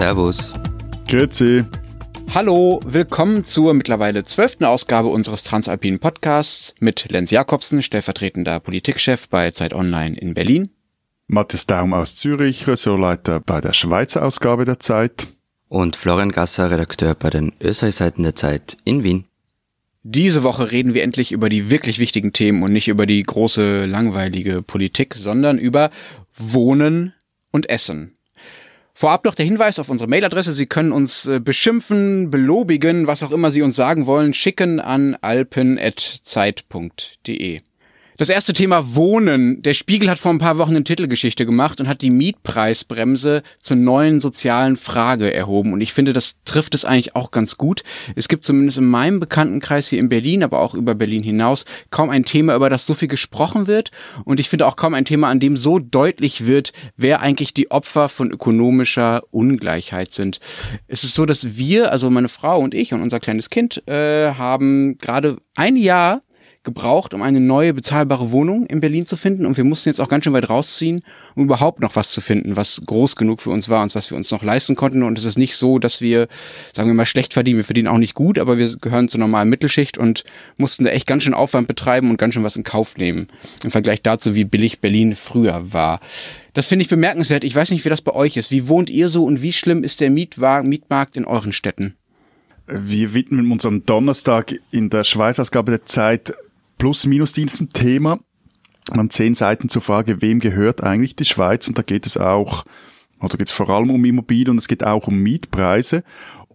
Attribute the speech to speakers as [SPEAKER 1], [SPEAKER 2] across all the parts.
[SPEAKER 1] Servus.
[SPEAKER 2] Grüezi.
[SPEAKER 3] Hallo, willkommen zur mittlerweile zwölften Ausgabe unseres Transalpinen Podcasts mit Lenz Jakobsen, stellvertretender Politikchef bei Zeit Online in Berlin.
[SPEAKER 2] Matthias Daum aus Zürich, Ressortleiter bei der Schweizer Ausgabe der Zeit.
[SPEAKER 1] Und Florian Gasser, Redakteur bei den Österreich-Seiten der Zeit in Wien.
[SPEAKER 3] Diese Woche reden wir endlich über die wirklich wichtigen Themen und nicht über die große, langweilige Politik, sondern über Wohnen und Essen. Vorab noch der Hinweis auf unsere Mailadresse. Sie können uns äh, beschimpfen, belobigen, was auch immer Sie uns sagen wollen, schicken an alpen.zeit.de. Das erste Thema Wohnen. Der Spiegel hat vor ein paar Wochen eine Titelgeschichte gemacht und hat die Mietpreisbremse zur neuen sozialen Frage erhoben. Und ich finde, das trifft es eigentlich auch ganz gut. Es gibt zumindest in meinem Bekanntenkreis hier in Berlin, aber auch über Berlin hinaus, kaum ein Thema, über das so viel gesprochen wird. Und ich finde auch kaum ein Thema, an dem so deutlich wird, wer eigentlich die Opfer von ökonomischer Ungleichheit sind. Es ist so, dass wir, also meine Frau und ich und unser kleines Kind, äh, haben gerade ein Jahr gebraucht, um eine neue bezahlbare Wohnung in Berlin zu finden. Und wir mussten jetzt auch ganz schön weit rausziehen, um überhaupt noch was zu finden, was groß genug für uns war und was wir uns noch leisten konnten. Und es ist nicht so, dass wir, sagen wir mal, schlecht verdienen. Wir verdienen auch nicht gut, aber wir gehören zur normalen Mittelschicht und mussten da echt ganz schön Aufwand betreiben und ganz schön was in Kauf nehmen. Im Vergleich dazu, wie billig Berlin früher war. Das finde ich bemerkenswert. Ich weiß nicht, wie das bei euch ist. Wie wohnt ihr so und wie schlimm ist der Mietwagen, Mietmarkt in euren Städten?
[SPEAKER 2] Wir widmen uns am Donnerstag in der Schweizausgabe der Zeit Plus-Minus-Dienst ein Thema. Man haben zehn Seiten zur Frage, wem gehört eigentlich die Schweiz? Und da geht es auch, oder geht es vor allem um Immobilien und es geht auch um Mietpreise.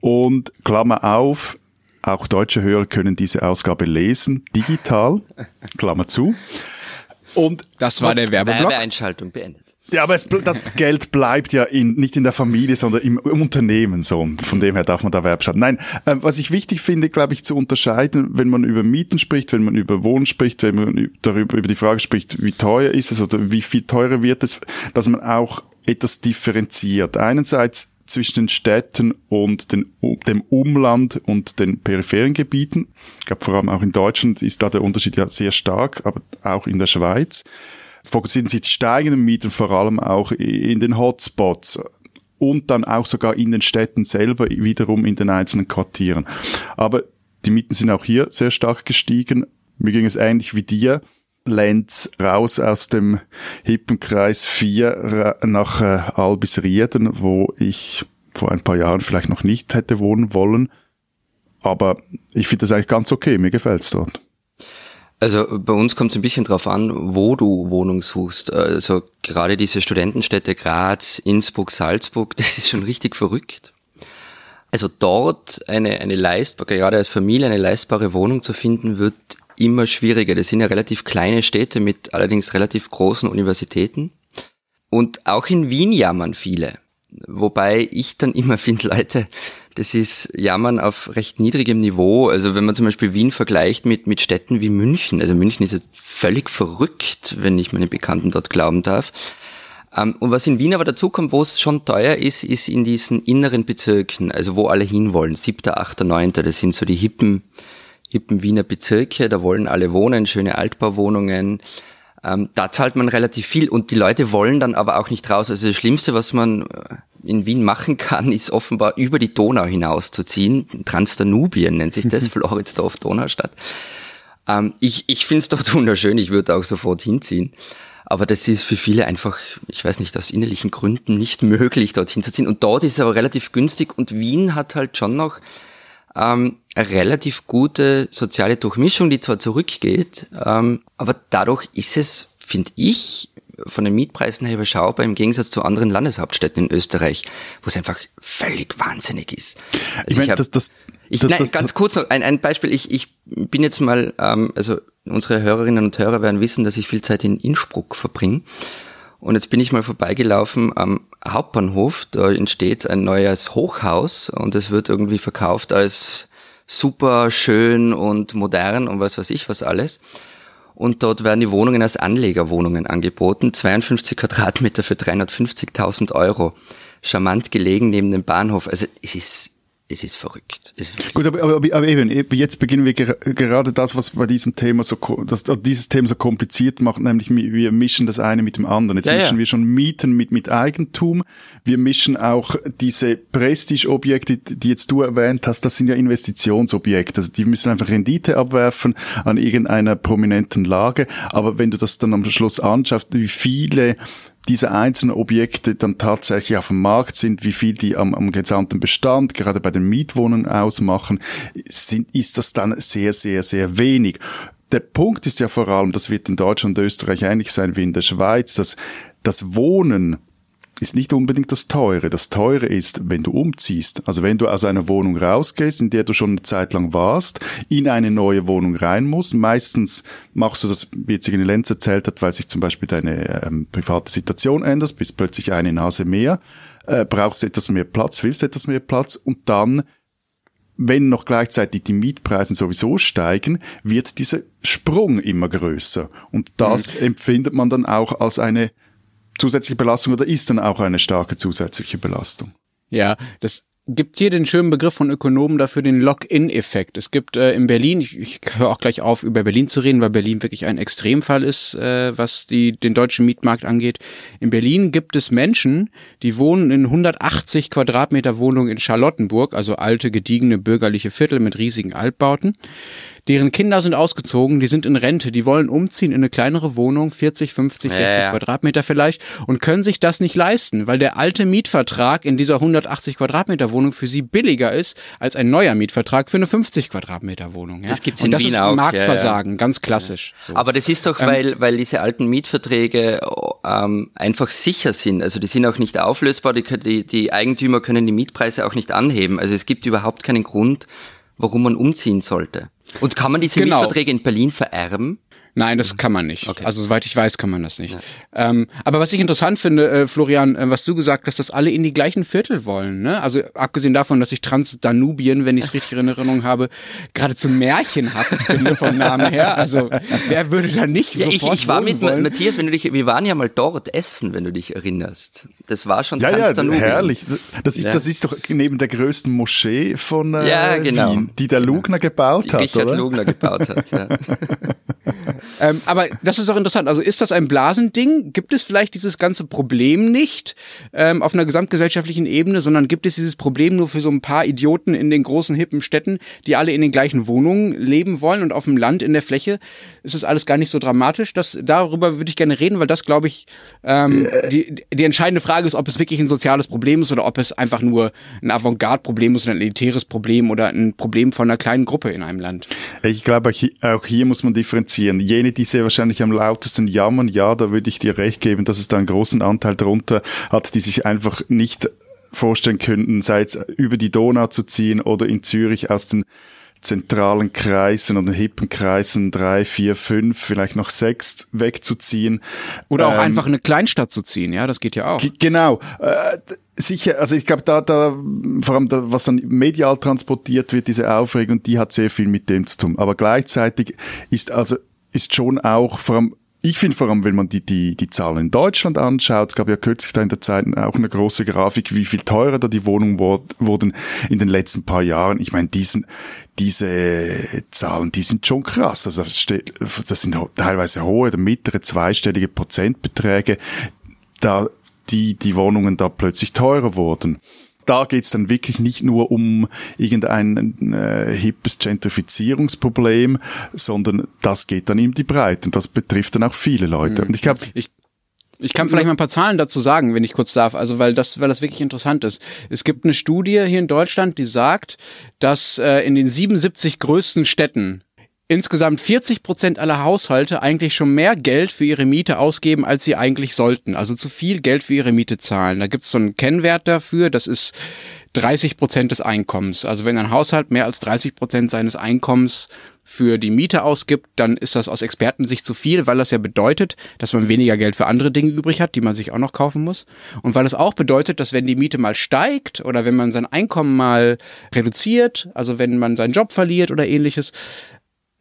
[SPEAKER 2] Und Klammer auf, auch deutsche Hörer können diese Ausgabe lesen, digital, Klammer zu.
[SPEAKER 3] Und das war der Werbeblock.
[SPEAKER 1] Werbeeinschaltung beendet.
[SPEAKER 2] Ja, aber es, das Geld bleibt ja in, nicht in der Familie, sondern im, im Unternehmen so. Von dem her darf man da Verb schalten. Nein, äh, was ich wichtig finde, glaube ich, zu unterscheiden, wenn man über Mieten spricht, wenn man über Wohnen spricht, wenn man darüber über die Frage spricht, wie teuer ist es oder wie viel teurer wird es, dass man auch etwas differenziert. Einerseits zwischen den Städten und den, dem Umland und den peripheren Gebieten. Ich glaube, vor allem auch in Deutschland ist da der Unterschied ja sehr stark, aber auch in der Schweiz fokussieren sich die steigenden Mieten vor allem auch in den Hotspots und dann auch sogar in den Städten selber, wiederum in den einzelnen Quartieren. Aber die Mieten sind auch hier sehr stark gestiegen. Mir ging es ähnlich wie dir. Lenz raus aus dem Hippenkreis 4 nach äh, Albisrieden, wo ich vor ein paar Jahren vielleicht noch nicht hätte wohnen wollen. Aber ich finde das eigentlich ganz okay. Mir gefällt's dort.
[SPEAKER 1] Also bei uns kommt es ein bisschen drauf an, wo du Wohnung suchst. Also gerade diese Studentenstädte Graz, Innsbruck, Salzburg, das ist schon richtig verrückt. Also dort eine, eine leistbare, gerade als Familie eine leistbare Wohnung zu finden, wird immer schwieriger. Das sind ja relativ kleine Städte mit allerdings relativ großen Universitäten. Und auch in Wien jammern viele. Wobei ich dann immer finde, Leute, das ist Jammern auf recht niedrigem Niveau. Also wenn man zum Beispiel Wien vergleicht mit, mit Städten wie München, also München ist ja völlig verrückt, wenn ich meine Bekannten dort glauben darf. Ähm, und was in Wien aber dazu kommt, wo es schon teuer ist, ist in diesen inneren Bezirken, also wo alle hinwollen, siebter, achter, neunter, das sind so die hippen, hippen Wiener Bezirke, da wollen alle wohnen, schöne Altbauwohnungen, ähm, da zahlt man relativ viel und die Leute wollen dann aber auch nicht raus. Also das Schlimmste, was man äh, in Wien machen kann, ist offenbar über die Donau hinauszuziehen. Transdanubien nennt sich das, Floridsdorf, Donaustadt. Ähm, ich ich finde es dort wunderschön, ich würde auch sofort hinziehen. Aber das ist für viele einfach, ich weiß nicht, aus innerlichen Gründen nicht möglich, dorthin zu ziehen. Und dort ist es aber relativ günstig und Wien hat halt schon noch ähm, eine relativ gute soziale Durchmischung, die zwar zurückgeht, ähm, aber dadurch ist es, finde ich, von den Mietpreisen her überschaubar im Gegensatz zu anderen Landeshauptstädten in Österreich, wo es einfach völlig wahnsinnig ist.
[SPEAKER 2] Also ich meine, das, das,
[SPEAKER 1] ich, das, nein, das, ganz kurz noch ein, ein Beispiel. Ich, ich bin jetzt mal, ähm, also unsere Hörerinnen und Hörer werden wissen, dass ich viel Zeit in Innsbruck verbringe. Und jetzt bin ich mal vorbeigelaufen am Hauptbahnhof. Da entsteht ein neues Hochhaus und es wird irgendwie verkauft als super schön und modern und was weiß ich was alles. Und dort werden die Wohnungen als Anlegerwohnungen angeboten. 52 Quadratmeter für 350.000 Euro. Charmant gelegen neben dem Bahnhof. Also es ist es ist verrückt. Es ist
[SPEAKER 2] Gut, aber, aber, aber eben, jetzt beginnen wir ger gerade das, was bei diesem Thema so, das, dieses Thema so kompliziert macht, nämlich wir mischen das eine mit dem anderen. Jetzt ja, mischen ja. wir schon Mieten mit, mit Eigentum. Wir mischen auch diese Prestige-Objekte, die jetzt du erwähnt hast, das sind ja Investitionsobjekte. Also die müssen einfach Rendite abwerfen an irgendeiner prominenten Lage. Aber wenn du das dann am Schluss anschaust, wie viele diese einzelnen Objekte dann tatsächlich auf dem Markt sind, wie viel die am, am gesamten Bestand, gerade bei den Mietwohnungen ausmachen, sind, ist das dann sehr, sehr, sehr wenig. Der Punkt ist ja vor allem, das wird in Deutschland und Österreich ähnlich sein wie in der Schweiz, dass das Wohnen ist nicht unbedingt das Teure. Das Teure ist, wenn du umziehst. Also wenn du aus einer Wohnung rausgehst, in der du schon eine Zeit lang warst, in eine neue Wohnung rein musst. Meistens machst du das, wie jetzt in Lenz erzählt hat, weil sich zum Beispiel deine ähm, private Situation ändert, bist plötzlich eine Nase mehr, äh, brauchst etwas mehr Platz, willst etwas mehr Platz und dann wenn noch gleichzeitig die Mietpreise sowieso steigen, wird dieser Sprung immer größer. Und das mhm. empfindet man dann auch als eine zusätzliche Belastung oder ist dann auch eine starke zusätzliche Belastung?
[SPEAKER 3] Ja, das gibt hier den schönen Begriff von Ökonomen dafür, den Lock-in-Effekt. Es gibt äh, in Berlin, ich, ich höre auch gleich auf, über Berlin zu reden, weil Berlin wirklich ein Extremfall ist, äh, was die, den deutschen Mietmarkt angeht. In Berlin gibt es Menschen, die wohnen in 180 Quadratmeter Wohnungen in Charlottenburg, also alte, gediegene bürgerliche Viertel mit riesigen Altbauten. Deren Kinder sind ausgezogen, die sind in Rente, die wollen umziehen in eine kleinere Wohnung, 40, 50, 60 ja, ja. Quadratmeter vielleicht, und können sich das nicht leisten, weil der alte Mietvertrag in dieser 180 Quadratmeter Wohnung für sie billiger ist als ein neuer Mietvertrag für eine 50 Quadratmeter Wohnung. Ja?
[SPEAKER 1] Das gibt's in und das Wien ist auch.
[SPEAKER 3] Marktversagen, ganz klassisch.
[SPEAKER 1] So. Aber das ist doch, ähm, weil, weil diese alten Mietverträge ähm, einfach sicher sind. Also die sind auch nicht auflösbar, die, die, die Eigentümer können die Mietpreise auch nicht anheben. Also es gibt überhaupt keinen Grund, warum man umziehen sollte. Und kann man diese genau. Mietverträge in Berlin vererben?
[SPEAKER 3] Nein, das kann man nicht. Okay. Also soweit ich weiß, kann man das nicht. Ja. Ähm, aber was ich interessant finde, äh, Florian, äh, was du gesagt hast, dass alle in die gleichen Viertel wollen. Ne? Also abgesehen davon, dass ich Transdanubien, wenn ich es richtig in Erinnerung habe, geradezu märchenhaft finde vom Namen her. Also wer würde da nicht ja,
[SPEAKER 1] ich, ich war mit wollen? Matthias, wenn du dich, wir waren ja mal dort essen, wenn du dich erinnerst. Das war schon
[SPEAKER 2] ja, Transdanubien. Ja, herrlich. Das ist, ja. das ist doch neben der größten Moschee von äh, ja, genau. Wien, die der Lugner gebaut hat,
[SPEAKER 1] Richard
[SPEAKER 2] oder?
[SPEAKER 1] Lugner gebaut hat, ja.
[SPEAKER 3] ähm, aber das ist doch interessant. Also ist das ein Blasending? Gibt es vielleicht dieses ganze Problem nicht ähm, auf einer gesamtgesellschaftlichen Ebene, sondern gibt es dieses Problem nur für so ein paar Idioten in den großen hippen Städten, die alle in den gleichen Wohnungen leben wollen und auf dem Land in der Fläche ist das alles gar nicht so dramatisch. Das, darüber würde ich gerne reden, weil das, glaube ich, ähm, die, die entscheidende Frage ist, ob es wirklich ein soziales Problem ist oder ob es einfach nur ein Avantgarde-Problem ist oder ein elitäres Problem oder ein Problem von einer kleinen Gruppe in einem Land.
[SPEAKER 2] Ich glaube, auch hier muss man differenzieren. Jene, die sehr wahrscheinlich am lautesten jammern, ja, da würde ich dir recht geben, dass es da einen großen Anteil drunter hat, die sich einfach nicht vorstellen könnten, sei es über die Donau zu ziehen oder in Zürich aus den zentralen Kreisen oder hippen Kreisen drei, vier, fünf, vielleicht noch sechs wegzuziehen.
[SPEAKER 3] Oder auch ähm, einfach eine Kleinstadt zu ziehen, ja, das geht ja auch.
[SPEAKER 2] Genau. Äh, sicher, also ich glaube, da, da, vor allem, da, was dann medial transportiert wird, diese Aufregung, die hat sehr viel mit dem zu tun. Aber gleichzeitig ist also, ist schon auch, vor allem ich finde vor allem, wenn man die, die, die Zahlen in Deutschland anschaut, gab ja kürzlich da in der Zeit auch eine große Grafik, wie viel teurer da die Wohnungen wurden in den letzten paar Jahren. Ich meine, diesen, diese Zahlen, die sind schon krass. Also das, steht, das sind teilweise hohe oder mittlere zweistellige Prozentbeträge, da die, die Wohnungen da plötzlich teurer wurden da geht's dann wirklich nicht nur um irgendein äh, hippes Gentrifizierungsproblem, sondern das geht dann in die Breite und das betrifft dann auch viele Leute. Mhm.
[SPEAKER 3] Und ich glaube, ich ich kann vielleicht mal ein paar Zahlen dazu sagen, wenn ich kurz darf, also weil das, weil das wirklich interessant ist. Es gibt eine Studie hier in Deutschland, die sagt, dass äh, in den 77 größten Städten insgesamt 40 Prozent aller Haushalte eigentlich schon mehr Geld für ihre Miete ausgeben, als sie eigentlich sollten. Also zu viel Geld für ihre Miete zahlen. Da gibt es so einen Kennwert dafür, das ist 30 Prozent des Einkommens. Also wenn ein Haushalt mehr als 30 Prozent seines Einkommens für die Miete ausgibt, dann ist das aus Expertensicht zu viel, weil das ja bedeutet, dass man weniger Geld für andere Dinge übrig hat, die man sich auch noch kaufen muss. Und weil es auch bedeutet, dass wenn die Miete mal steigt oder wenn man sein Einkommen mal reduziert, also wenn man seinen Job verliert oder ähnliches,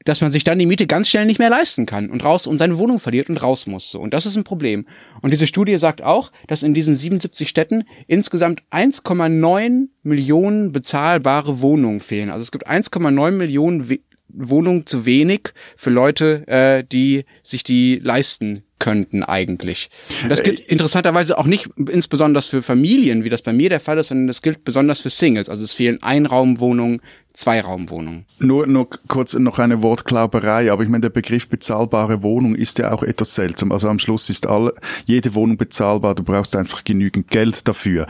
[SPEAKER 3] dass man sich dann die Miete ganz schnell nicht mehr leisten kann und raus und seine Wohnung verliert und raus muss. Und das ist ein Problem. Und diese Studie sagt auch, dass in diesen 77 Städten insgesamt 1,9 Millionen bezahlbare Wohnungen fehlen. Also es gibt 1,9 Millionen We Wohnungen zu wenig für Leute, äh, die sich die leisten könnten eigentlich. Und das gilt interessanterweise auch nicht insbesondere für Familien, wie das bei mir der Fall ist, sondern das gilt besonders für Singles. Also es fehlen Einraumwohnungen, Zweiraumwohnung.
[SPEAKER 2] Nur, nur kurz noch eine Wortklauberei, aber ich meine, der Begriff bezahlbare Wohnung ist ja auch etwas seltsam. Also am Schluss ist alle, jede Wohnung bezahlbar, du brauchst einfach genügend Geld dafür.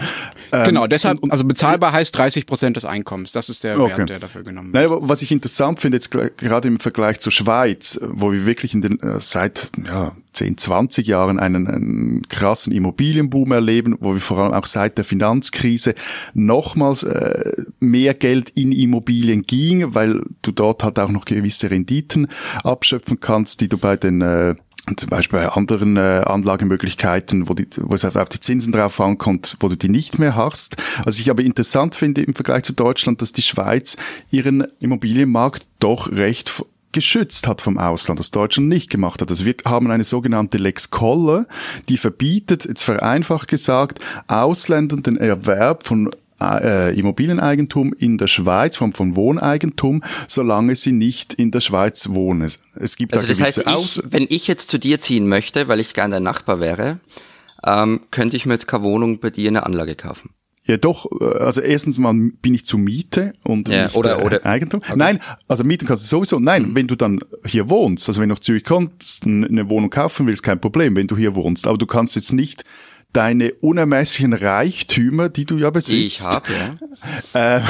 [SPEAKER 3] Ähm, genau, deshalb, und, also bezahlbar heißt 30 Prozent des Einkommens. Das ist der okay. Wert, der dafür genommen
[SPEAKER 2] wird. Nein, was ich interessant finde, jetzt gerade im Vergleich zur Schweiz, wo wir wirklich in den, äh, seit, ja, 10, 20 Jahren einen, einen krassen Immobilienboom erleben, wo wir vor allem auch seit der Finanzkrise nochmals äh, mehr Geld in Immobilien ging, weil du dort halt auch noch gewisse Renditen abschöpfen kannst, die du bei den äh, zum Beispiel bei anderen äh, Anlagemöglichkeiten, wo, die, wo es auf die Zinsen drauf ankommt, wo du die nicht mehr hast. Was ich aber interessant finde im Vergleich zu Deutschland, dass die Schweiz ihren Immobilienmarkt doch recht geschützt hat vom Ausland, das Deutschland nicht gemacht hat. Also wir haben eine sogenannte Lex Koller, die verbietet, jetzt vereinfacht gesagt, Ausländern den Erwerb von äh, Immobilieneigentum in der Schweiz, von, von Wohneigentum, solange sie nicht in der Schweiz wohnen. Es gibt
[SPEAKER 1] also da gewisse das heißt, ich, wenn ich jetzt zu dir ziehen möchte, weil ich gerne dein Nachbar wäre, ähm, könnte ich mir jetzt keine Wohnung bei dir in der Anlage kaufen.
[SPEAKER 2] Ja, doch. Äh, also erstens mal bin ich zu Miete und
[SPEAKER 1] ja, nicht oder, oder
[SPEAKER 2] Eigentum. Okay. Nein, also mieten kannst du sowieso. Nein, mhm. wenn du dann hier wohnst, also wenn du nach Zürich kommst, eine Wohnung kaufen willst, kein Problem, wenn du hier wohnst. Aber du kannst jetzt nicht deine unermesslichen Reichtümer, die du ja besitzt,
[SPEAKER 1] hab, ja.
[SPEAKER 2] Äh,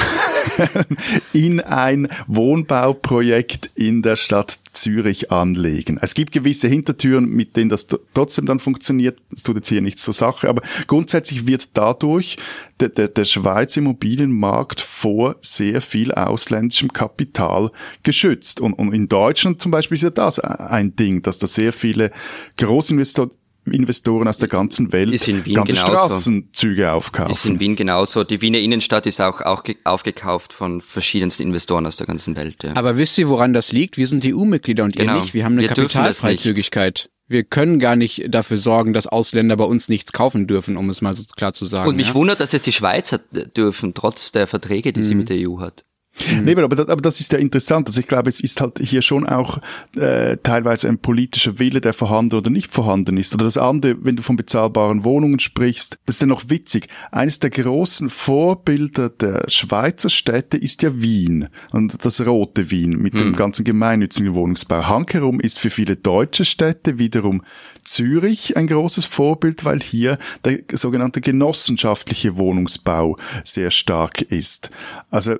[SPEAKER 2] in ein Wohnbauprojekt in der Stadt Zürich anlegen. Es gibt gewisse Hintertüren, mit denen das trotzdem dann funktioniert. Das tut jetzt hier nichts zur Sache, aber grundsätzlich wird dadurch der, der, der Schweizer Immobilienmarkt vor sehr viel ausländischem Kapital geschützt. Und, und in Deutschland zum Beispiel ist ja das ein Ding, dass da sehr viele Großinvestoren Investoren aus der ganzen Welt ganze genauso. Straßenzüge aufkaufen.
[SPEAKER 1] Ist in Wien genauso. Die Wiener Innenstadt ist auch, auch aufgekauft von verschiedensten Investoren aus der ganzen Welt. Ja.
[SPEAKER 3] Aber wisst ihr, woran das liegt? Wir sind EU-Mitglieder und genau. ihr nicht. Wir haben eine Kapitalfreizügigkeit. Wir können gar nicht dafür sorgen, dass Ausländer bei uns nichts kaufen dürfen, um es mal so klar zu sagen.
[SPEAKER 1] Und mich
[SPEAKER 3] ja?
[SPEAKER 1] wundert, dass es die Schweizer dürfen, trotz der Verträge, die mhm. sie mit der EU hat.
[SPEAKER 2] Mhm. Nee, aber, aber das ist ja interessant. Also ich glaube, es ist halt hier schon auch äh, teilweise ein politischer Wille, der vorhanden oder nicht vorhanden ist. Oder das andere, wenn du von bezahlbaren Wohnungen sprichst, das ist ja noch witzig. Eines der großen Vorbilder der Schweizer Städte ist ja Wien und das rote Wien mit hm. dem ganzen gemeinnützigen Wohnungsbau. Hankerum ist für viele deutsche Städte wiederum Zürich ein großes Vorbild, weil hier der sogenannte genossenschaftliche Wohnungsbau sehr stark ist. Also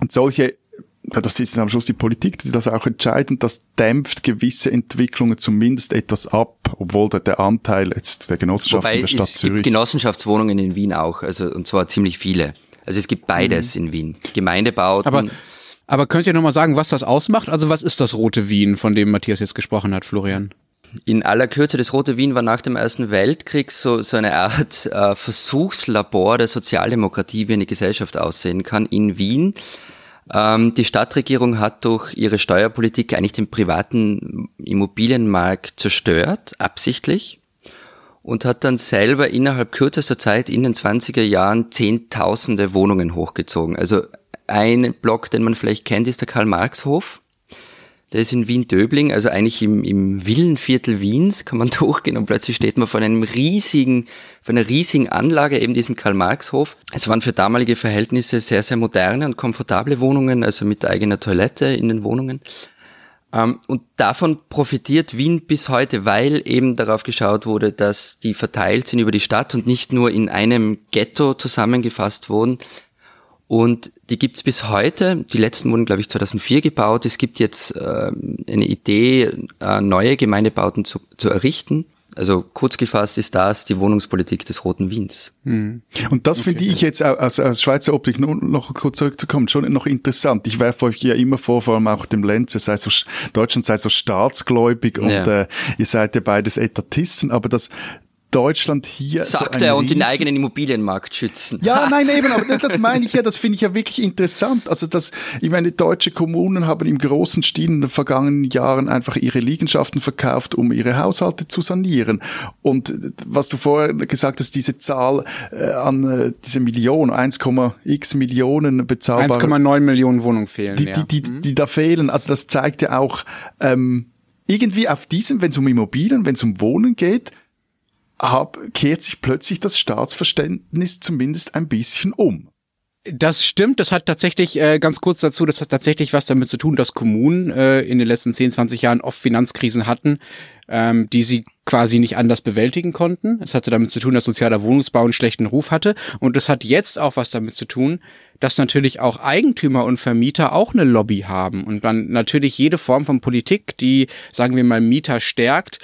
[SPEAKER 2] und solche das ist am Schluss die Politik, die das auch entscheidend, das dämpft gewisse Entwicklungen zumindest etwas ab, obwohl der, der Anteil jetzt der Genossenschaft
[SPEAKER 1] Wobei
[SPEAKER 2] in der Stadt
[SPEAKER 1] es
[SPEAKER 2] Zürich.
[SPEAKER 1] Gibt Genossenschaftswohnungen in Wien auch, also und zwar ziemlich viele. Also es gibt beides mhm. in Wien. Gemeindebauten.
[SPEAKER 3] Aber, aber könnt ihr nochmal sagen, was das ausmacht? Also was ist das rote Wien, von dem Matthias jetzt gesprochen hat, Florian?
[SPEAKER 1] in aller Kürze, das Rote Wien war nach dem Ersten Weltkrieg so, so eine Art äh, Versuchslabor der Sozialdemokratie, wie eine Gesellschaft aussehen kann in Wien. Ähm, die Stadtregierung hat durch ihre Steuerpolitik eigentlich den privaten Immobilienmarkt zerstört, absichtlich, und hat dann selber innerhalb kürzester Zeit in den 20er Jahren zehntausende Wohnungen hochgezogen. Also ein Block, den man vielleicht kennt, ist der Karl-Marx-Hof. Der ist in Wien-Döbling, also eigentlich im, im Villenviertel Wiens, kann man durchgehen und plötzlich steht man vor einem riesigen, vor einer riesigen Anlage, eben diesem Karl-Marx-Hof. Es waren für damalige Verhältnisse sehr, sehr moderne und komfortable Wohnungen, also mit eigener Toilette in den Wohnungen. Um, und davon profitiert Wien bis heute, weil eben darauf geschaut wurde, dass die verteilt sind über die Stadt und nicht nur in einem Ghetto zusammengefasst wurden, und die gibt's bis heute. Die letzten wurden, glaube ich, 2004 gebaut. Es gibt jetzt äh, eine Idee, äh, neue Gemeindebauten zu, zu errichten. Also kurz gefasst ist das die Wohnungspolitik des Roten Wiens.
[SPEAKER 2] Hm. Und das okay. finde ich jetzt aus, aus Schweizer Optik nur noch kurz zurückzukommen, schon noch interessant. Ich werfe euch ja immer vor, vor allem auch dem Lenz, sei so, Deutschland sei so staatsgläubig und ja. äh, ihr seid ja beides Etatisten, aber das Deutschland hier
[SPEAKER 1] Sagt so er und den eigenen Immobilienmarkt schützen.
[SPEAKER 2] Ja, nein, eben, aber das meine ich ja, das finde ich ja wirklich interessant. Also das, ich meine, deutsche Kommunen haben im großen Stil in den vergangenen Jahren einfach ihre Liegenschaften verkauft, um ihre Haushalte zu sanieren. Und was du vorher gesagt hast, diese Zahl äh, an äh, diese Million, 1,x Millionen bezahlbare...
[SPEAKER 3] 1,9 Millionen Wohnungen fehlen.
[SPEAKER 2] Die, die, die, die, die da fehlen. Also das zeigt ja auch, ähm, irgendwie auf diesem, wenn es um Immobilien, wenn es um Wohnen geht, hab, kehrt sich plötzlich das Staatsverständnis zumindest ein bisschen um.
[SPEAKER 3] Das stimmt, das hat tatsächlich, äh, ganz kurz dazu, das hat tatsächlich was damit zu tun, dass Kommunen äh, in den letzten 10, 20 Jahren oft Finanzkrisen hatten, ähm, die sie quasi nicht anders bewältigen konnten. Es hatte damit zu tun, dass sozialer Wohnungsbau einen schlechten Ruf hatte. Und es hat jetzt auch was damit zu tun, dass natürlich auch Eigentümer und Vermieter auch eine Lobby haben und dann natürlich jede Form von Politik, die, sagen wir mal, Mieter stärkt,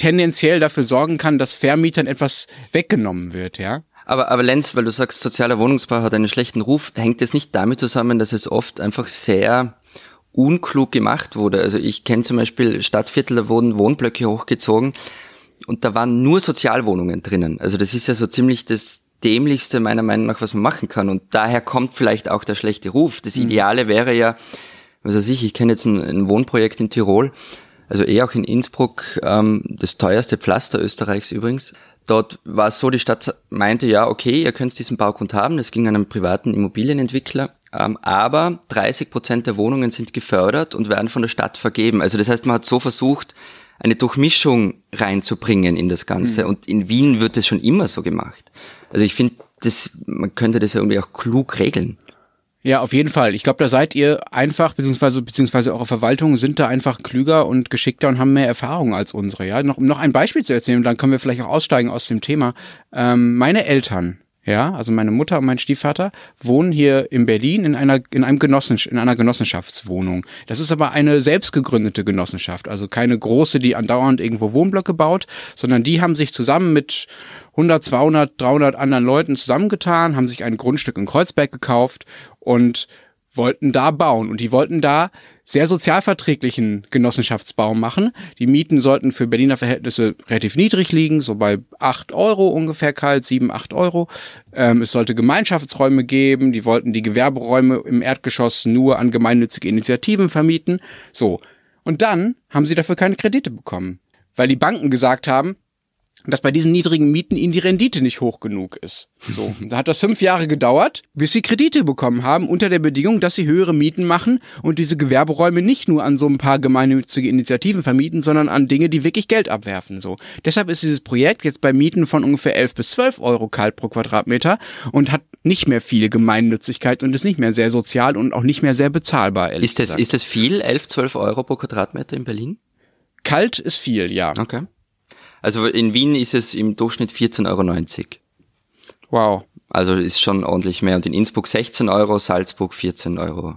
[SPEAKER 3] tendenziell dafür sorgen kann, dass Vermietern etwas weggenommen wird, ja.
[SPEAKER 1] Aber, aber Lenz, weil du sagst, sozialer Wohnungsbau hat einen schlechten Ruf, hängt es nicht damit zusammen, dass es oft einfach sehr unklug gemacht wurde. Also ich kenne zum Beispiel Stadtviertel, da wurden Wohnblöcke hochgezogen und da waren nur Sozialwohnungen drinnen. Also das ist ja so ziemlich das dämlichste meiner Meinung nach, was man machen kann. Und daher kommt vielleicht auch der schlechte Ruf. Das mhm. Ideale wäre ja, was weiß ich, ich kenne jetzt ein, ein Wohnprojekt in Tirol, also eh auch in Innsbruck, ähm, das teuerste Pflaster Österreichs übrigens. Dort war es so, die Stadt meinte, ja, okay, ihr könnt diesen Baugrund haben, es ging an einen privaten Immobilienentwickler, ähm, aber 30 Prozent der Wohnungen sind gefördert und werden von der Stadt vergeben. Also das heißt, man hat so versucht, eine Durchmischung reinzubringen in das Ganze. Mhm. Und in Wien wird das schon immer so gemacht. Also ich finde, das, man könnte das ja irgendwie auch klug regeln.
[SPEAKER 3] Ja, auf jeden Fall. Ich glaube, da seid ihr einfach, beziehungsweise, beziehungsweise eure Verwaltungen sind da einfach klüger und geschickter und haben mehr Erfahrung als unsere. Ja, noch, um noch ein Beispiel zu erzählen, dann können wir vielleicht auch aussteigen aus dem Thema. Ähm, meine Eltern, ja, also meine Mutter und mein Stiefvater wohnen hier in Berlin in einer, in einem Genossens in einer Genossenschaftswohnung. Das ist aber eine selbstgegründete Genossenschaft, also keine große, die andauernd irgendwo Wohnblöcke baut, sondern die haben sich zusammen mit 100, 200, 300 anderen Leuten zusammengetan, haben sich ein Grundstück in Kreuzberg gekauft und wollten da bauen. Und die wollten da sehr sozialverträglichen Genossenschaftsbau machen. Die Mieten sollten für Berliner Verhältnisse relativ niedrig liegen, so bei acht Euro ungefähr kalt, sieben, acht Euro. Ähm, es sollte Gemeinschaftsräume geben, die wollten die Gewerberäume im Erdgeschoss nur an gemeinnützige Initiativen vermieten. So. Und dann haben sie dafür keine Kredite bekommen. Weil die Banken gesagt haben, dass bei diesen niedrigen Mieten ihnen die Rendite nicht hoch genug ist. So, da hat das fünf Jahre gedauert, bis sie Kredite bekommen haben, unter der Bedingung, dass sie höhere Mieten machen und diese Gewerberäume nicht nur an so ein paar gemeinnützige Initiativen vermieten, sondern an Dinge, die wirklich Geld abwerfen. So, deshalb ist dieses Projekt jetzt bei Mieten von ungefähr 11 bis 12 Euro kalt pro Quadratmeter und hat nicht mehr viel Gemeinnützigkeit und ist nicht mehr sehr sozial und auch nicht mehr sehr bezahlbar.
[SPEAKER 1] Ist das, gesagt. ist das viel, 11, 12 Euro pro Quadratmeter in Berlin?
[SPEAKER 3] Kalt ist viel, ja.
[SPEAKER 1] Okay. Also in Wien ist es im Durchschnitt 14,90 Euro.
[SPEAKER 3] Wow.
[SPEAKER 1] Also ist schon ordentlich mehr. Und in Innsbruck 16 Euro, Salzburg 14,40 Euro.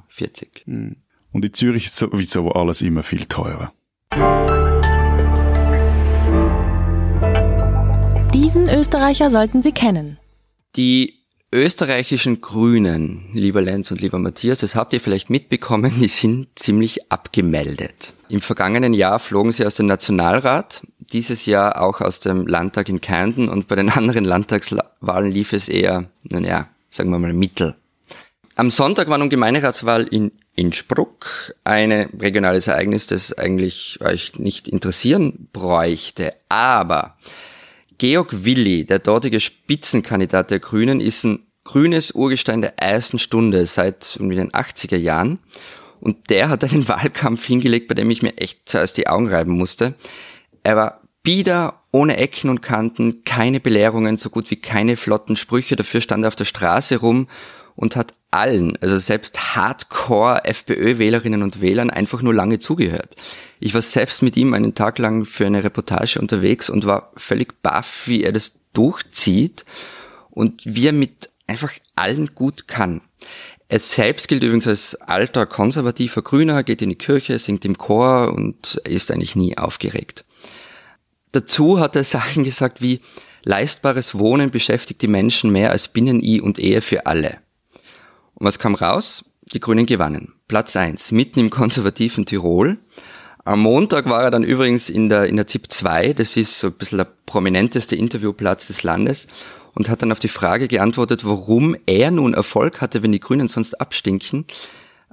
[SPEAKER 2] Hm. Und in Zürich ist sowieso alles immer viel teurer.
[SPEAKER 4] Diesen Österreicher sollten Sie kennen.
[SPEAKER 1] Die österreichischen Grünen, lieber Lenz und lieber Matthias, das habt ihr vielleicht mitbekommen, die sind ziemlich abgemeldet. Im vergangenen Jahr flogen sie aus dem Nationalrat dieses Jahr auch aus dem Landtag in Kärnten und bei den anderen Landtagswahlen lief es eher, naja, sagen wir mal mittel. Am Sonntag war nun Gemeinderatswahl in Innsbruck, ein regionales Ereignis, das eigentlich euch nicht interessieren bräuchte. Aber Georg Willi, der dortige Spitzenkandidat der Grünen, ist ein grünes Urgestein der ersten Stunde seit irgendwie den 80er Jahren. Und der hat einen Wahlkampf hingelegt, bei dem ich mir echt zuerst die Augen reiben musste. Er war bieder, ohne Ecken und Kanten, keine Belehrungen, so gut wie keine flotten Sprüche. Dafür stand er auf der Straße rum und hat allen, also selbst Hardcore-FPÖ-Wählerinnen und Wählern einfach nur lange zugehört. Ich war selbst mit ihm einen Tag lang für eine Reportage unterwegs und war völlig baff, wie er das durchzieht und wie er mit einfach allen gut kann. Er selbst gilt übrigens als alter konservativer Grüner, geht in die Kirche, singt im Chor und ist eigentlich nie aufgeregt. Dazu hat er Sachen gesagt wie, leistbares Wohnen beschäftigt die Menschen mehr als Binnen-I und Ehe für alle. Und was kam raus? Die Grünen gewannen. Platz eins mitten im konservativen Tirol. Am Montag war er dann übrigens in der, in der ZIP 2, das ist so ein bisschen der prominenteste Interviewplatz des Landes, und hat dann auf die Frage geantwortet, warum er nun Erfolg hatte, wenn die Grünen sonst abstinken,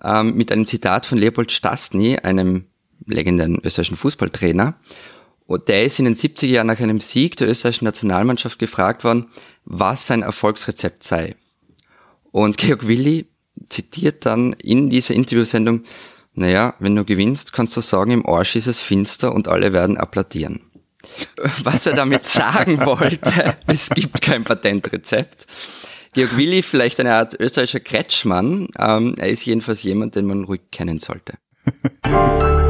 [SPEAKER 1] ähm, mit einem Zitat von Leopold Stastny, einem legendären österreichischen Fußballtrainer. Und der ist in den 70er Jahren nach einem Sieg der österreichischen Nationalmannschaft gefragt worden, was sein Erfolgsrezept sei. Und Georg Willi zitiert dann in dieser Interviewsendung, naja, wenn du gewinnst, kannst du sagen, im Arsch ist es finster und alle werden applaudieren. Was er damit sagen wollte, es gibt kein Patentrezept. Georg Willi, vielleicht eine Art österreichischer Kretschmann. Ähm, er ist jedenfalls jemand, den man ruhig kennen sollte.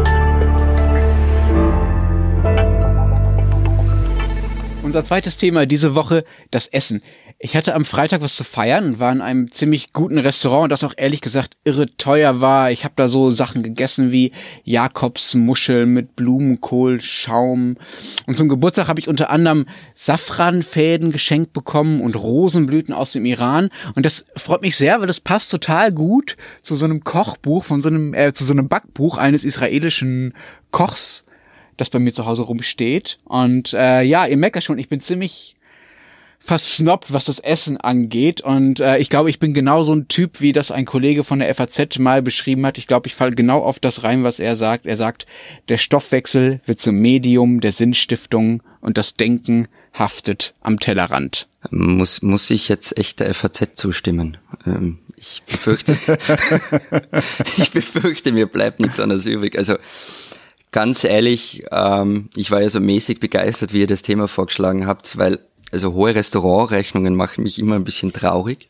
[SPEAKER 3] Unser zweites Thema diese Woche, das Essen. Ich hatte am Freitag was zu feiern und war in einem ziemlich guten Restaurant, das auch ehrlich gesagt irre teuer war. Ich habe da so Sachen gegessen wie Jakobs Muscheln mit Blumenkohl, Schaum. Und zum Geburtstag habe ich unter anderem Safranfäden geschenkt bekommen und Rosenblüten aus dem Iran. Und das freut mich sehr, weil das passt total gut zu so einem Kochbuch, von so einem, äh, zu so einem Backbuch eines israelischen Kochs, das bei mir zu Hause rumsteht. Und äh, ja, ihr merkt ja schon, ich bin ziemlich versnobbt, was das Essen angeht. Und äh, ich glaube, ich bin genau so ein Typ, wie das ein Kollege von der FAZ mal beschrieben hat. Ich glaube, ich falle genau auf das rein, was er sagt. Er sagt, der Stoffwechsel wird zum Medium der Sinnstiftung und das Denken haftet am Tellerrand.
[SPEAKER 1] Muss, muss ich jetzt echt der FAZ zustimmen? Ähm, ich befürchte, ich befürchte, mir bleibt nichts anderes übrig. Also, ganz ehrlich, ähm, ich war ja so mäßig begeistert, wie ihr das Thema vorgeschlagen habt, weil also hohe Restaurantrechnungen machen mich immer ein bisschen traurig.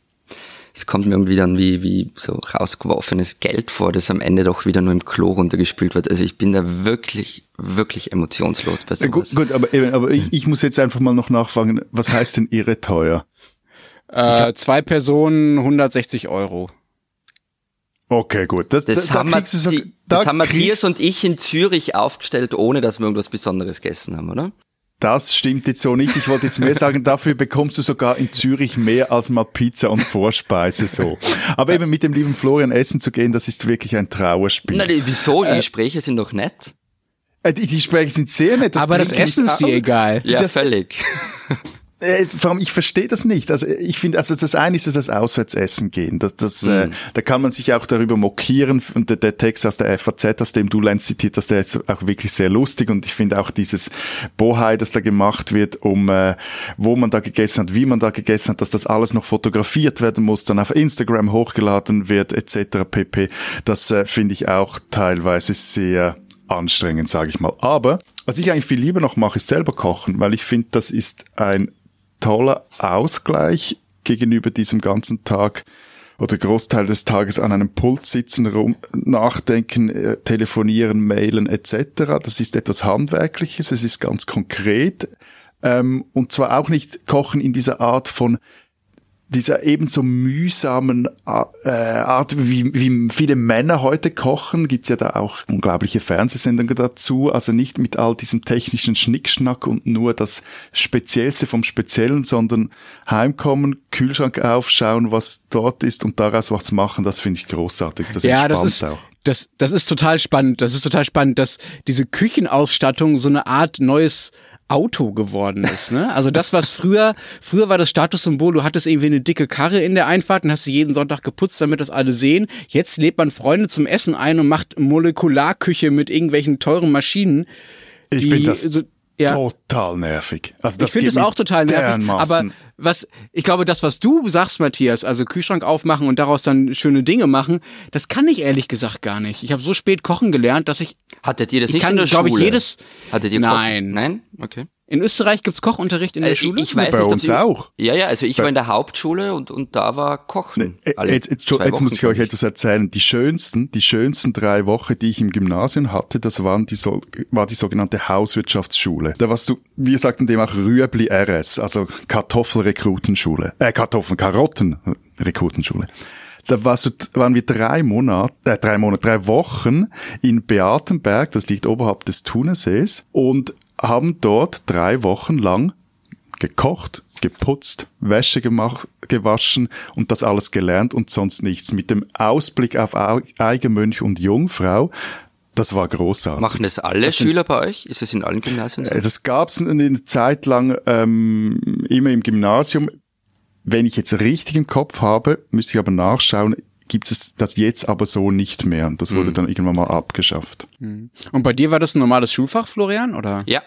[SPEAKER 1] Es kommt mir irgendwie dann wie, wie so rausgeworfenes Geld vor, das am Ende doch wieder nur im Klo runtergespült wird. Also ich bin da wirklich, wirklich emotionslos bei sowas.
[SPEAKER 2] Gut, gut aber, aber ich, ich muss jetzt einfach mal noch nachfragen, was heißt denn irre teuer?
[SPEAKER 3] Äh, zwei Personen 160 Euro.
[SPEAKER 2] Okay, gut.
[SPEAKER 1] Das, das, da, haben, da so, die, das haben Matthias und ich in Zürich aufgestellt, ohne dass wir irgendwas Besonderes gegessen haben, oder?
[SPEAKER 2] Das stimmt jetzt so nicht. Ich wollte jetzt mehr sagen, dafür bekommst du sogar in Zürich mehr als mal Pizza und Vorspeise so. Aber eben mit dem lieben Florian essen zu gehen, das ist wirklich ein Trauerspiel.
[SPEAKER 1] Na, wieso? Die Gespräche sind doch nett.
[SPEAKER 2] Äh, die, die Gespräche sind sehr nett.
[SPEAKER 3] Das Aber das Essen ist dir egal.
[SPEAKER 1] Ja, das, völlig.
[SPEAKER 2] Äh, vor allem, ich verstehe das nicht. Also ich finde, also das eine ist das Auswärtsessen gehen. Das, das, mhm. äh, da kann man sich auch darüber mokieren. Und der, der Text aus der FAZ, aus dem du Lenz zitiert hast, der ist auch wirklich sehr lustig. Und ich finde auch dieses Bohai, das da gemacht wird, um äh, wo man da gegessen hat, wie man da gegessen hat, dass das alles noch fotografiert werden muss, dann auf Instagram hochgeladen wird, etc. pp. Das äh, finde ich auch teilweise sehr anstrengend, sage ich mal. Aber was ich eigentlich viel lieber noch mache, ist selber kochen, weil ich finde, das ist ein toller Ausgleich gegenüber diesem ganzen Tag oder Großteil des Tages an einem Pult sitzen, rum, nachdenken, äh, telefonieren, mailen etc. Das ist etwas Handwerkliches, es ist ganz konkret. Ähm, und zwar auch nicht Kochen in dieser Art von dieser ebenso mühsamen äh, Art, wie, wie viele Männer heute kochen, gibt's ja da auch unglaubliche Fernsehsendungen dazu. Also nicht mit all diesem technischen Schnickschnack und nur das Speziellste vom Speziellen, sondern heimkommen, Kühlschrank aufschauen, was dort ist und daraus was machen. Das finde ich großartig. Das
[SPEAKER 3] ja, das ist auch. Das, das ist total spannend. Das ist total spannend, dass diese Küchenausstattung so eine Art neues Auto geworden ist. Ne? Also das, was früher, früher war das Statussymbol, du hattest irgendwie eine dicke Karre in der Einfahrt und hast sie jeden Sonntag geputzt, damit das alle sehen. Jetzt lebt man Freunde zum Essen ein und macht Molekularküche mit irgendwelchen teuren Maschinen.
[SPEAKER 2] Ich finde das so, ja. total nervig.
[SPEAKER 3] Also das ich finde es auch total nervig. Aber was, ich glaube, das, was du sagst, Matthias, also Kühlschrank aufmachen und daraus dann schöne Dinge machen, das kann ich ehrlich gesagt gar nicht. Ich habe so spät kochen gelernt, dass ich.
[SPEAKER 1] Hattet ihr das
[SPEAKER 3] ich
[SPEAKER 1] nicht
[SPEAKER 3] kann,
[SPEAKER 1] in der
[SPEAKER 3] Schule?
[SPEAKER 1] ich,
[SPEAKER 3] jedes.
[SPEAKER 1] Hattet ihr
[SPEAKER 3] Nein.
[SPEAKER 1] Kochen? Nein? Okay.
[SPEAKER 3] In Österreich gibt's Kochunterricht in der
[SPEAKER 1] äh,
[SPEAKER 3] Schule?
[SPEAKER 1] Ich weiß
[SPEAKER 2] Bei
[SPEAKER 1] nicht,
[SPEAKER 2] uns
[SPEAKER 1] die,
[SPEAKER 2] auch.
[SPEAKER 1] Ja, ja, also ich Bei war in der Hauptschule und, und da war Kochen.
[SPEAKER 2] Nee, äh, jetzt, jetzt, jetzt muss ich euch etwas erzählen. Die schönsten, die schönsten drei Wochen, die ich im Gymnasium hatte, das waren die, war die sogenannte Hauswirtschaftsschule. Da warst du, wir sagten dem auch Rüebli RS, also Kartoffelrekrutenschule. Äh, Kartoffeln, Karottenrekrutenschule. Da warst du, waren wir drei Monate, äh, drei Monate, drei Wochen in Beatenberg, das liegt oberhalb des Thunersees, und haben dort drei Wochen lang gekocht, geputzt, Wäsche gemacht, gewaschen und das alles gelernt und sonst nichts. Mit dem Ausblick auf Eigenmönch und Jungfrau Das war großartig.
[SPEAKER 1] Machen das alle das Schüler bei euch? Ist es in allen Gymnasien so?
[SPEAKER 2] Das gab es eine Zeit lang ähm, immer im Gymnasium. Wenn ich jetzt richtig im Kopf habe, müsste ich aber nachschauen, gibt es das jetzt aber so nicht mehr. Das wurde mhm. dann irgendwann mal abgeschafft.
[SPEAKER 3] Mhm. Und bei dir war das ein normales Schulfach, Florian, oder?
[SPEAKER 1] Ja.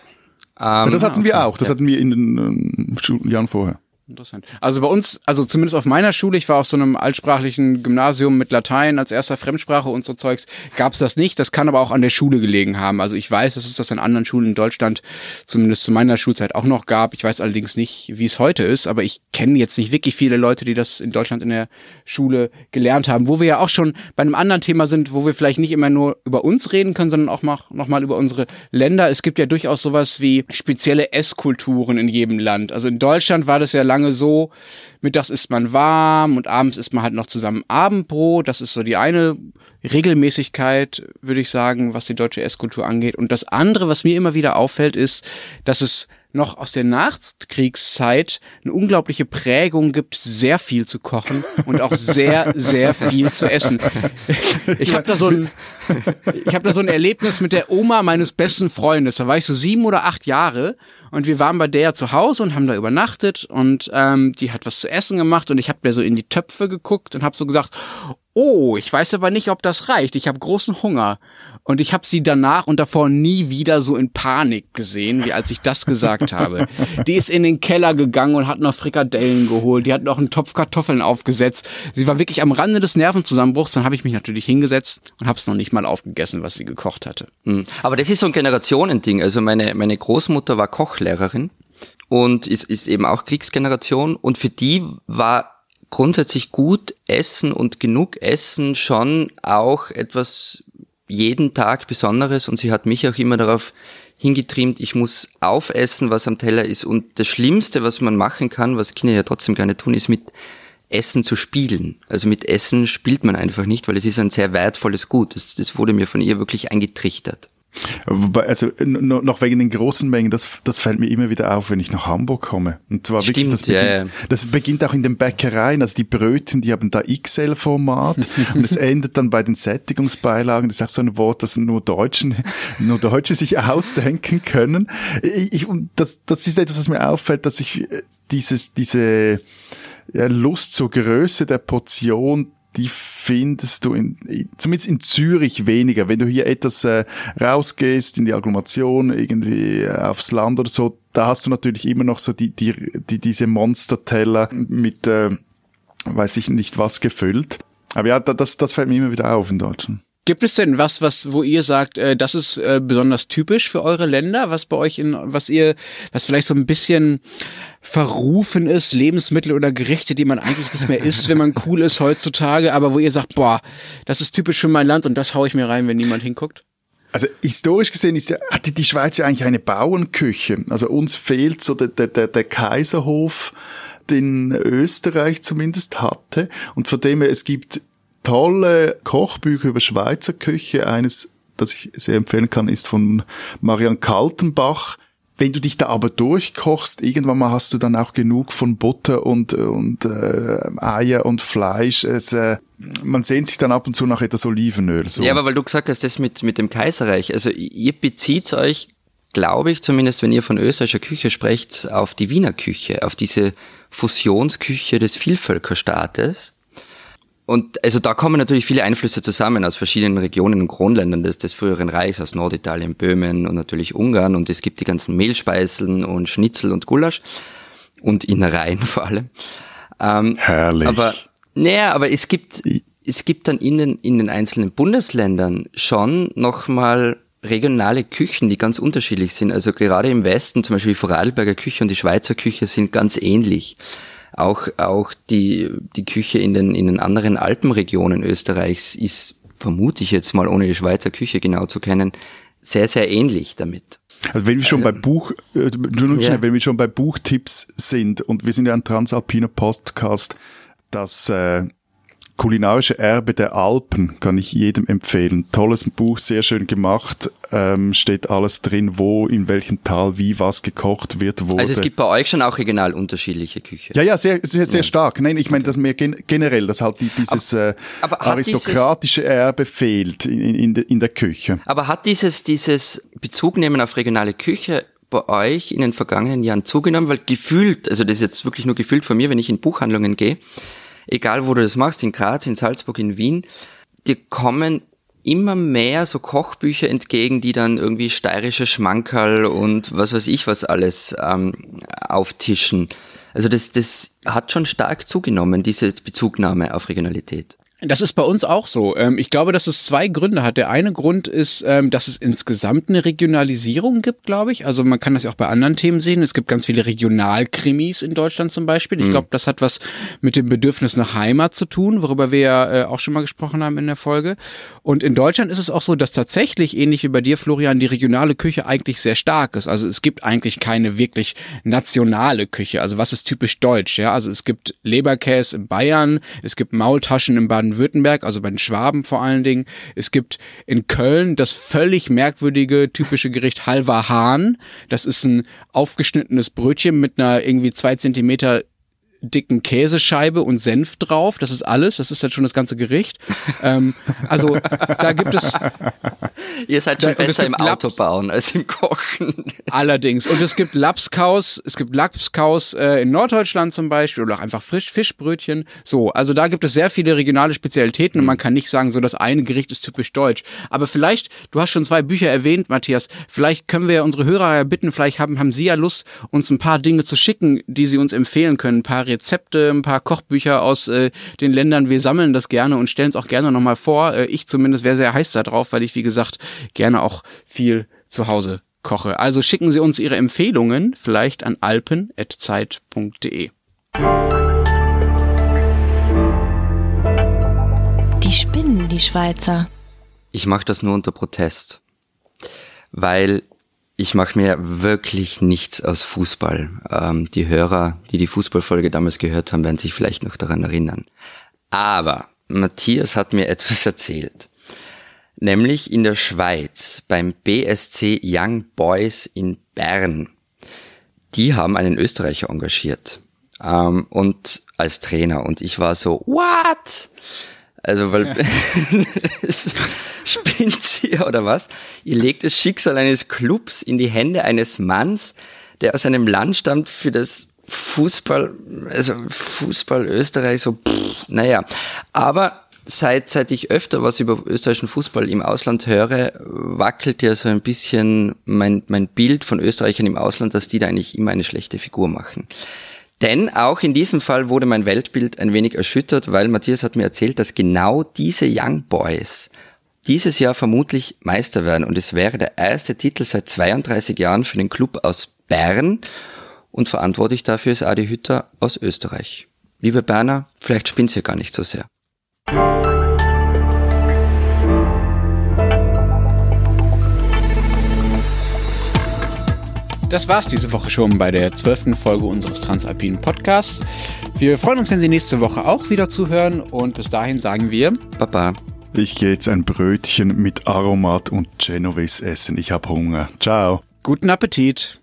[SPEAKER 2] Ähm, das hatten wir auch. Das ja. hatten wir in den ähm, Schuljahren vorher.
[SPEAKER 3] Interessant. Also bei uns, also zumindest auf meiner Schule, ich war auf so einem altsprachlichen Gymnasium mit Latein als erster Fremdsprache und so Zeugs, gab es das nicht. Das kann aber auch an der Schule gelegen haben. Also ich weiß, dass es das an anderen Schulen in Deutschland zumindest zu meiner Schulzeit auch noch gab. Ich weiß allerdings nicht, wie es heute ist, aber ich kenne jetzt nicht wirklich viele Leute, die das in Deutschland in der Schule gelernt haben. Wo wir ja auch schon bei einem anderen Thema sind, wo wir vielleicht nicht immer nur über uns reden können, sondern auch mal über unsere Länder. Es gibt ja durchaus sowas wie spezielle Esskulturen in jedem Land. Also in Deutschland war das ja lange so, mittags isst man warm und abends isst man halt noch zusammen Abendbrot. Das ist so die eine Regelmäßigkeit, würde ich sagen, was die deutsche Esskultur angeht. Und das andere, was mir immer wieder auffällt, ist, dass es noch aus der Nachkriegszeit eine unglaubliche Prägung gibt, sehr viel zu kochen und auch sehr, sehr viel zu essen. Ich habe da so ein, ich habe da so ein Erlebnis mit der Oma meines besten Freundes. Da war ich so sieben oder acht Jahre und wir waren bei der zu Hause und haben da übernachtet und ähm, die hat was zu essen gemacht und ich habe mir so in die Töpfe geguckt und habe so gesagt, oh, ich weiß aber nicht, ob das reicht. Ich habe großen Hunger. Und ich habe sie danach und davor nie wieder so in Panik gesehen, wie als ich das gesagt habe. Die ist in den Keller gegangen und hat noch Frikadellen geholt. Die hat noch einen Topf Kartoffeln aufgesetzt. Sie war wirklich am Rande des Nervenzusammenbruchs. Dann habe ich mich natürlich hingesetzt und habe es noch nicht mal aufgegessen, was sie gekocht hatte.
[SPEAKER 1] Hm. Aber das ist so ein Generationending. Also meine, meine Großmutter war Kochlehrerin und ist, ist eben auch Kriegsgeneration. Und für die war grundsätzlich gut Essen und genug Essen schon auch etwas jeden Tag Besonderes und sie hat mich auch immer darauf hingetrimmt, ich muss aufessen, was am Teller ist. Und das Schlimmste, was man machen kann, was Kinder ja trotzdem gerne tun, ist mit Essen zu spielen. Also mit Essen spielt man einfach nicht, weil es ist ein sehr wertvolles Gut. Das, das wurde mir von ihr wirklich eingetrichtert.
[SPEAKER 2] Also noch wegen den großen Mengen, das, das fällt mir immer wieder auf, wenn ich nach Hamburg komme. Und zwar Stimmt, wirklich, das beginnt, ja. das beginnt auch in den Bäckereien, also die Brötchen, die haben da XL-Format und es endet dann bei den Sättigungsbeilagen. Das ist auch so ein Wort, das nur Deutschen, nur Deutsche sich ausdenken können. Ich, und das, das ist etwas, was mir auffällt, dass ich äh, dieses, diese Lust zur Größe der Portion die findest du in, zumindest in Zürich weniger. Wenn du hier etwas äh, rausgehst in die Agglomeration, irgendwie äh, aufs Land oder so, da hast du natürlich immer noch so die, die, die diese Monsterteller mit, äh, weiß ich nicht was gefüllt. Aber ja, das, das fällt mir immer wieder auf in Deutschland.
[SPEAKER 3] Gibt es denn was, was, wo ihr sagt, äh, das ist äh, besonders typisch für eure Länder, was bei euch in, was ihr, was vielleicht so ein bisschen verrufen ist, Lebensmittel oder Gerichte, die man eigentlich nicht mehr isst, wenn man cool ist heutzutage, aber wo ihr sagt, boah, das ist typisch für mein Land und das hau ich mir rein, wenn niemand hinguckt?
[SPEAKER 2] Also historisch gesehen ist ja, hatte die Schweiz ja eigentlich eine Bauernküche. Also uns fehlt so der, der, der Kaiserhof, den Österreich zumindest hatte. Und von dem her, es gibt tolle Kochbücher über Schweizer Küche. Eines, das ich sehr empfehlen kann, ist von Marian Kaltenbach. Wenn du dich da aber durchkochst, irgendwann mal hast du dann auch genug von Butter und, und äh, Eier und Fleisch. Es, äh, man sehnt sich dann ab und zu nach etwas Olivenöl. So.
[SPEAKER 1] Ja, aber weil du gesagt hast, das mit, mit dem Kaiserreich. Also ihr bezieht euch, glaube ich, zumindest wenn ihr von österreichischer Küche sprecht, auf die Wiener Küche, auf diese Fusionsküche des Vielvölkerstaates. Und also da kommen natürlich viele Einflüsse zusammen aus verschiedenen Regionen und Kronländern des, des früheren Reichs, aus Norditalien, Böhmen und natürlich Ungarn. Und es gibt die ganzen Mehlspeiseln und Schnitzel und Gulasch und Innereien vor allem.
[SPEAKER 2] Ähm, Herrlich.
[SPEAKER 1] Aber naja, aber es gibt es gibt dann in den in den einzelnen Bundesländern schon nochmal regionale Küchen, die ganz unterschiedlich sind. Also gerade im Westen, zum Beispiel die Vorarlberger Küche und die Schweizer Küche sind ganz ähnlich auch, auch die, die Küche in den, in den anderen Alpenregionen Österreichs ist, vermute ich jetzt mal, ohne die Schweizer Küche genau zu kennen, sehr, sehr ähnlich damit.
[SPEAKER 2] Also wenn wir schon bei Buch, äh, nur schnell, ja. wenn wir schon bei Buchtipps sind und wir sind ja ein transalpiner Podcast, das äh, kulinarische Erbe der Alpen kann ich jedem empfehlen. Tolles Buch, sehr schön gemacht. Ähm, steht alles drin, wo, in welchem Tal, wie was gekocht wird. Wurde.
[SPEAKER 1] Also es gibt bei euch schon auch regional unterschiedliche Küche.
[SPEAKER 2] Ja, ja, sehr, sehr, sehr ja. stark. Nein, ich meine, dass mir gen generell, dass halt die, dieses aber, äh, aber aristokratische dieses, Erbe fehlt in, in, in der Küche.
[SPEAKER 1] Aber hat dieses, dieses Bezugnehmen auf regionale Küche bei euch in den vergangenen Jahren zugenommen? Weil gefühlt, also das ist jetzt wirklich nur gefühlt von mir, wenn ich in Buchhandlungen gehe, egal wo du das machst, in Graz, in Salzburg, in Wien, dir kommen immer mehr so Kochbücher entgegen, die dann irgendwie steirische Schmankerl und was weiß ich was alles ähm, auftischen. Also das, das hat schon stark zugenommen, diese Bezugnahme auf Regionalität.
[SPEAKER 3] Das ist bei uns auch so. Ähm, ich glaube, dass es zwei Gründe hat. Der eine Grund ist, ähm, dass es insgesamt eine Regionalisierung gibt, glaube ich. Also man kann das ja auch bei anderen Themen sehen. Es gibt ganz viele Regionalkrimis in Deutschland zum Beispiel. Ich mhm. glaube, das hat was mit dem Bedürfnis nach Heimat zu tun, worüber wir ja äh, auch schon mal gesprochen haben in der Folge. Und in Deutschland ist es auch so, dass tatsächlich, ähnlich wie bei dir, Florian, die regionale Küche eigentlich sehr stark ist. Also es gibt eigentlich keine wirklich nationale Küche. Also was ist typisch deutsch? Ja, also es gibt Leberkäse in Bayern, es gibt Maultaschen in Baden Baden-Württemberg, also bei den Schwaben vor allen Dingen. Es gibt in Köln das völlig merkwürdige typische Gericht Halva Hahn. Das ist ein aufgeschnittenes Brötchen mit einer irgendwie zwei Zentimeter dicken Käsescheibe und Senf drauf. Das ist alles. Das ist halt schon das ganze Gericht. ähm, also da gibt es.
[SPEAKER 1] Ihr seid schon da, besser im Auto bauen als im Kochen.
[SPEAKER 3] Allerdings. Und es gibt Lapskaus. Es gibt Lapskaus äh, in Norddeutschland zum Beispiel oder auch einfach frisch Fischbrötchen. So, also da gibt es sehr viele regionale Spezialitäten und man kann nicht sagen, so das eine Gericht ist typisch deutsch. Aber vielleicht, du hast schon zwei Bücher erwähnt, Matthias. Vielleicht können wir unsere Hörer bitten, vielleicht haben, haben sie ja Lust, uns ein paar Dinge zu schicken, die sie uns empfehlen können, ein paar Rezepte, ein paar Kochbücher aus äh, den Ländern. Wir sammeln das gerne und stellen es auch gerne nochmal vor. Äh, ich zumindest wäre sehr heiß da drauf, weil ich, wie gesagt, gerne auch viel zu Hause koche. Also schicken Sie uns Ihre Empfehlungen vielleicht an alpen.zeit.de.
[SPEAKER 4] Die spinnen, die Schweizer.
[SPEAKER 1] Ich mache das nur unter Protest, weil ich mache mir wirklich nichts aus Fußball. Ähm, die Hörer, die die Fußballfolge damals gehört haben, werden sich vielleicht noch daran erinnern. Aber Matthias hat mir etwas erzählt. Nämlich in der Schweiz beim BSC Young Boys in Bern. Die haben einen Österreicher engagiert. Ähm, und als Trainer. Und ich war so, what? Also, weil ja. spinnt sie oder was? Ihr legt das Schicksal eines Clubs in die Hände eines Manns, der aus einem Land stammt, für das Fußball, also Fußball Österreich so, pff, naja. Aber seit, seit ich öfter was über österreichischen Fußball im Ausland höre, wackelt ja so ein bisschen mein, mein Bild von Österreichern im Ausland, dass die da eigentlich immer eine schlechte Figur machen. Denn auch in diesem Fall wurde mein Weltbild ein wenig erschüttert, weil Matthias hat mir erzählt, dass genau diese Young Boys dieses Jahr vermutlich Meister werden und es wäre der erste Titel seit 32 Jahren für den Club aus Bern und verantwortlich dafür ist Adi Hütter aus Österreich. Liebe Berner, vielleicht spinnt ihr gar nicht so sehr.
[SPEAKER 3] Das war's diese Woche schon bei der zwölften Folge unseres Transalpinen Podcasts. Wir freuen uns, wenn Sie nächste Woche auch wieder zuhören und bis dahin sagen wir
[SPEAKER 1] Baba.
[SPEAKER 2] Ich gehe jetzt ein Brötchen mit Aromat und Genovese essen. Ich habe Hunger. Ciao.
[SPEAKER 3] Guten Appetit.